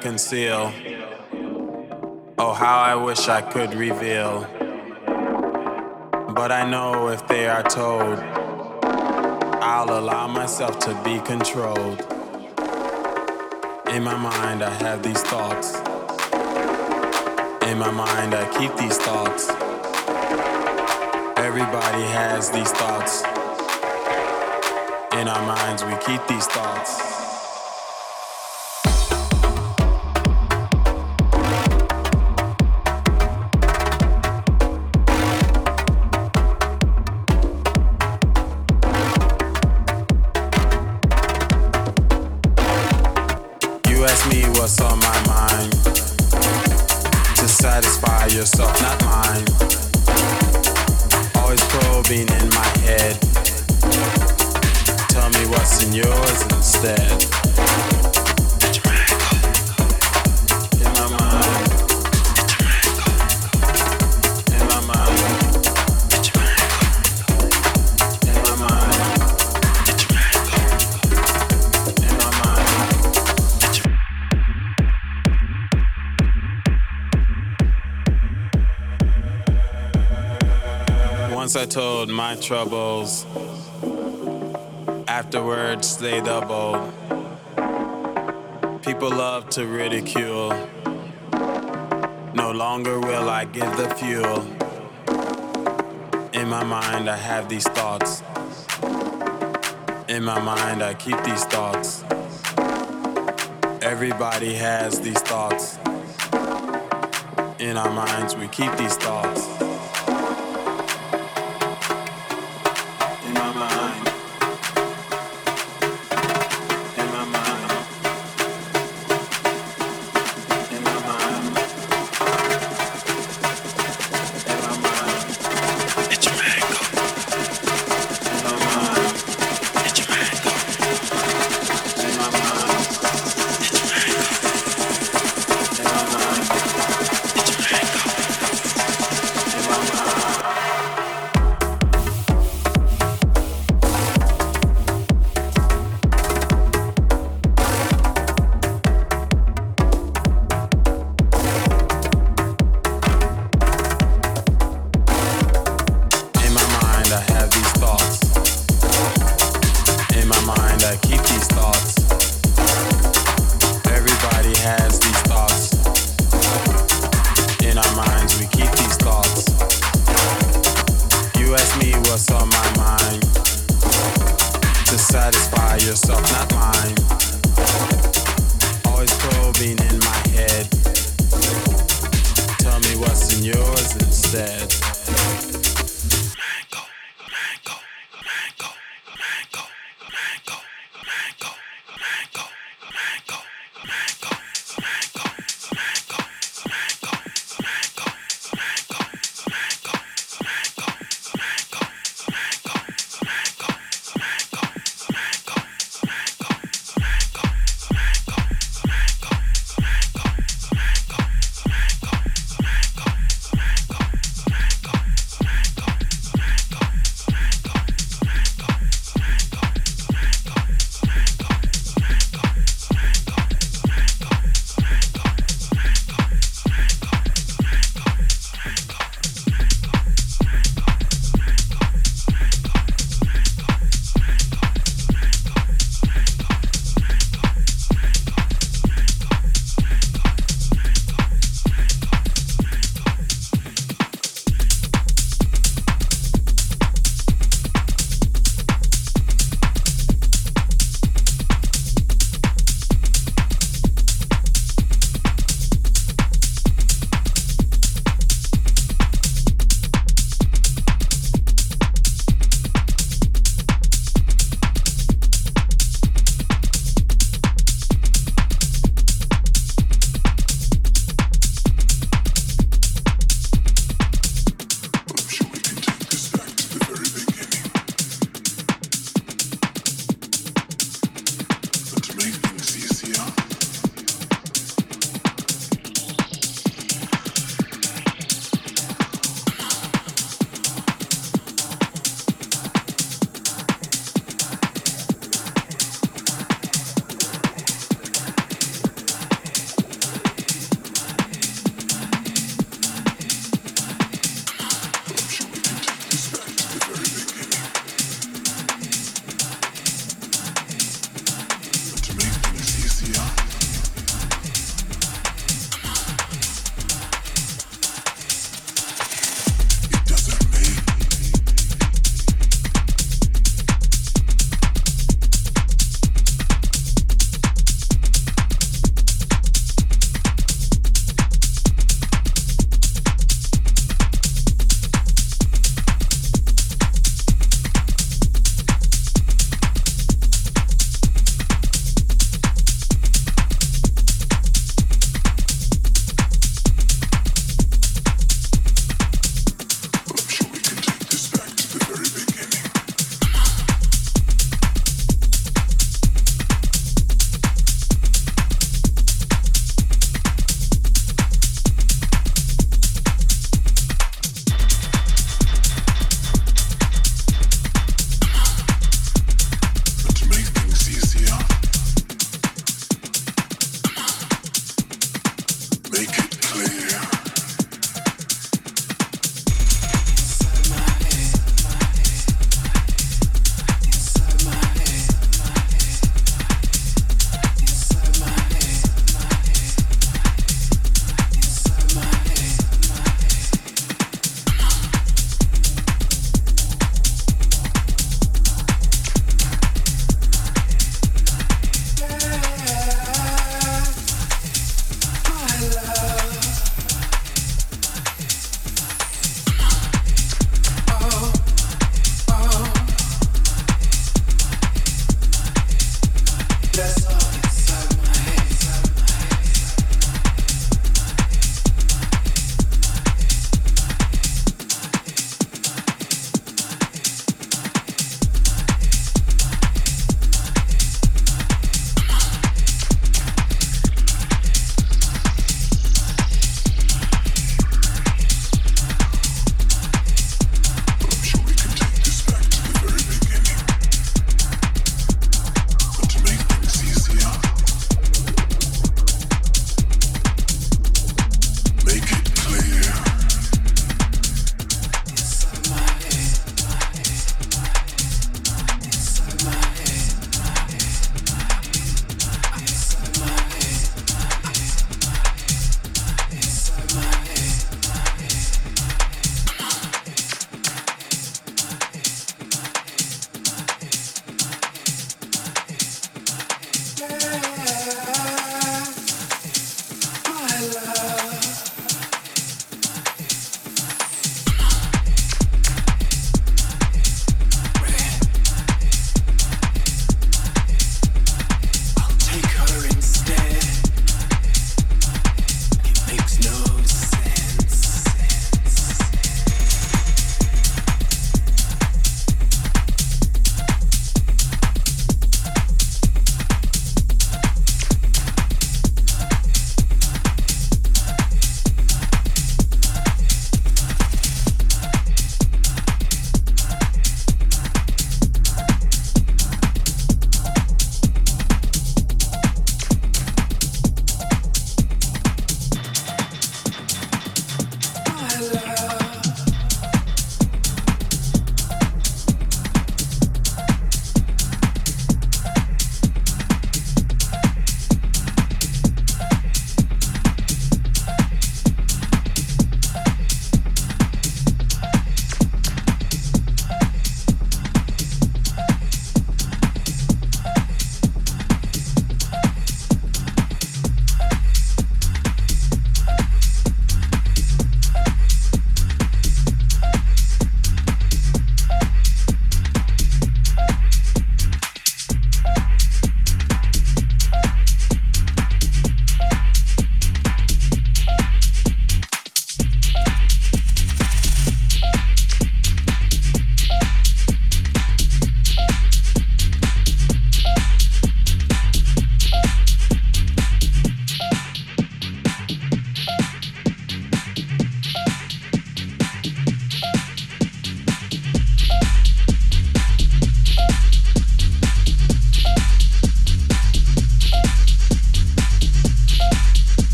conceal. Oh, how I wish I could reveal. But I know if they are told, I'll allow myself to be controlled. In my mind, I have these thoughts. In my mind, I keep these thoughts. Everybody has these thoughts. In our minds, we keep these thoughts. Once I told my troubles, afterwards they doubled. People love to ridicule. No longer will I give the fuel. In my mind, I have these thoughts. In my mind, I keep these thoughts. Everybody has these thoughts. In our minds, we keep these thoughts.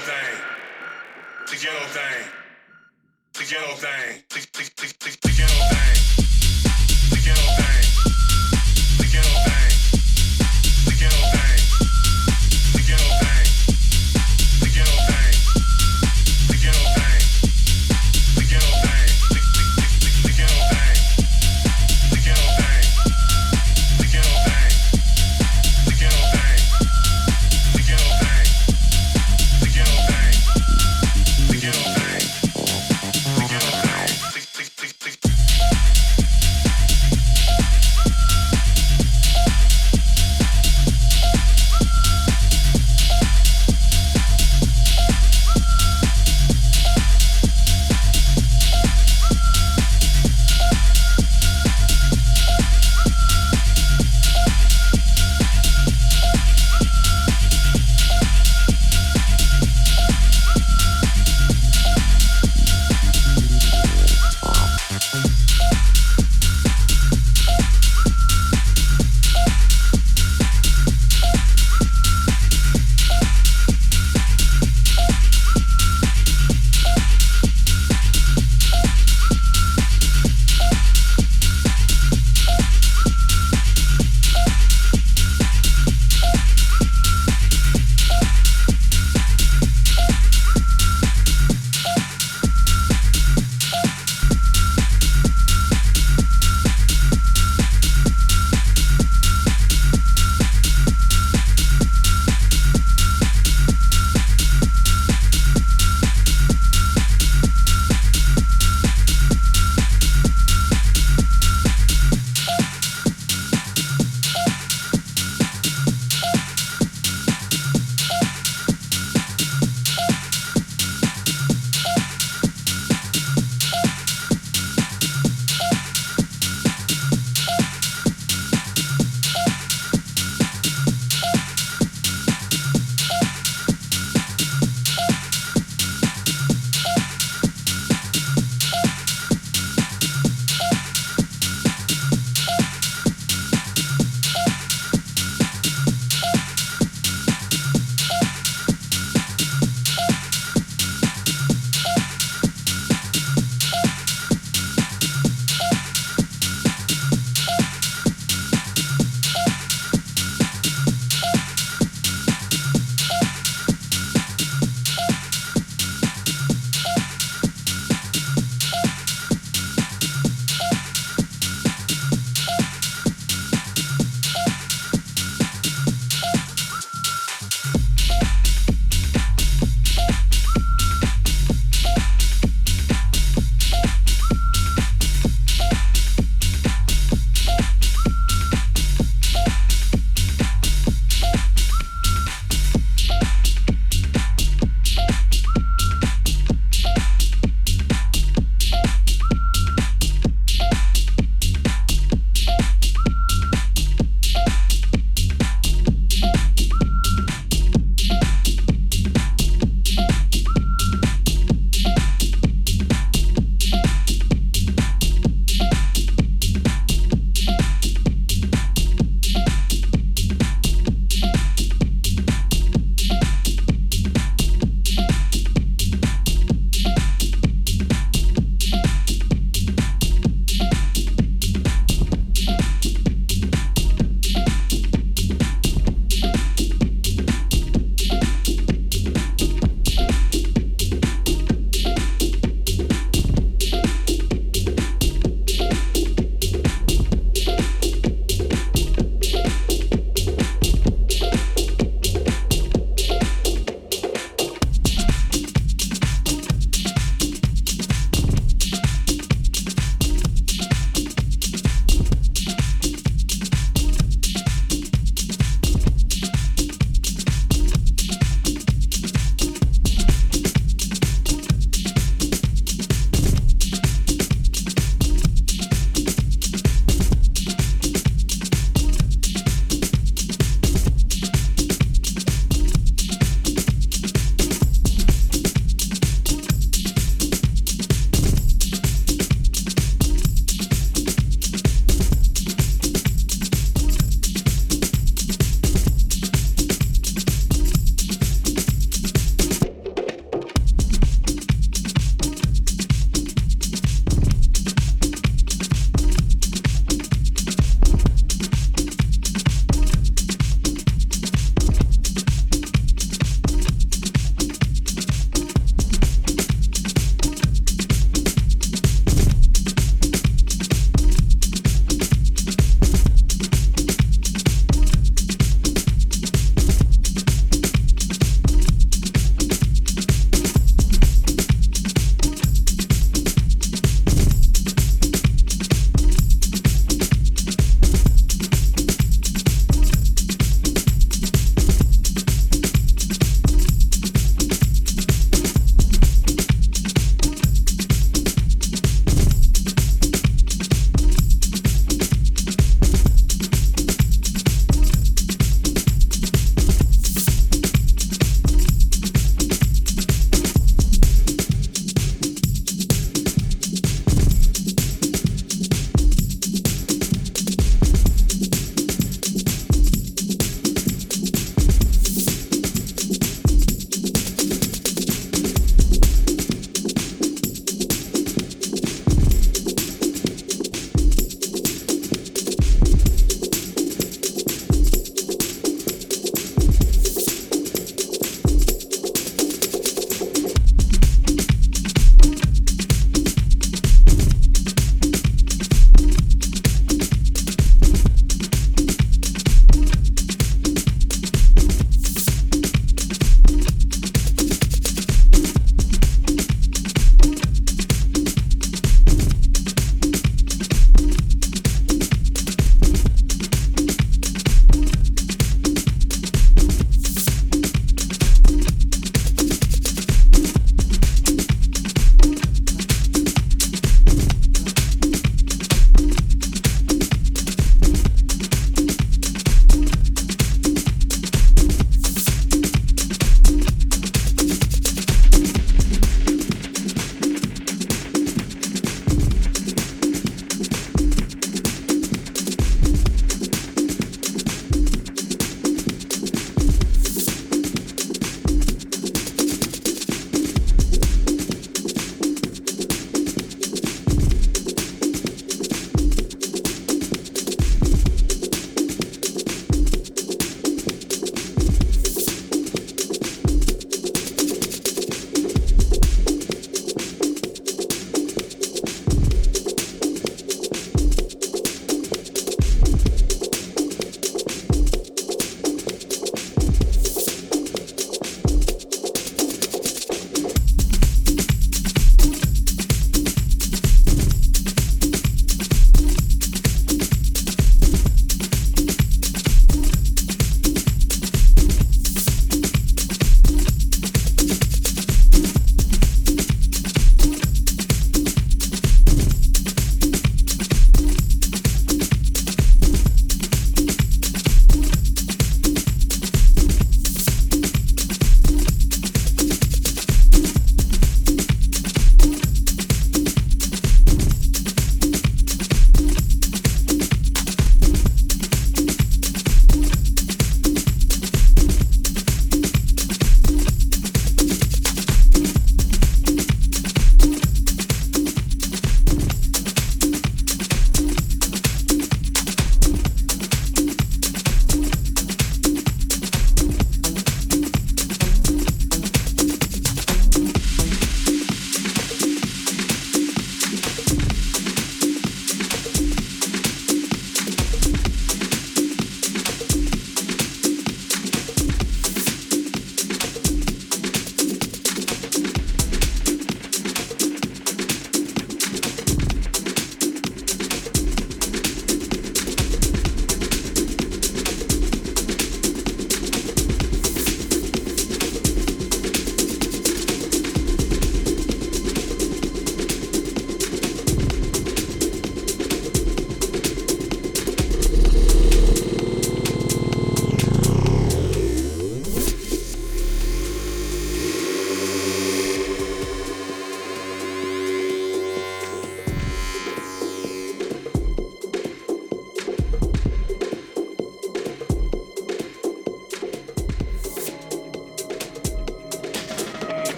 thing, the ghetto thing, the ghetto thing, the ghetto thing.